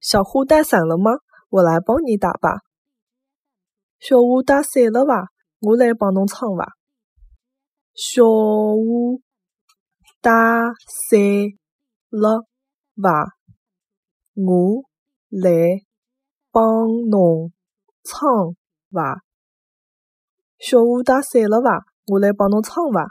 小虎带伞了吗？我来帮你打吧。小虎带伞了伐？我来帮侬撑伐。小虎带伞了伐？我来帮侬撑伐。小虎带伞了伐？我来帮侬撑伐。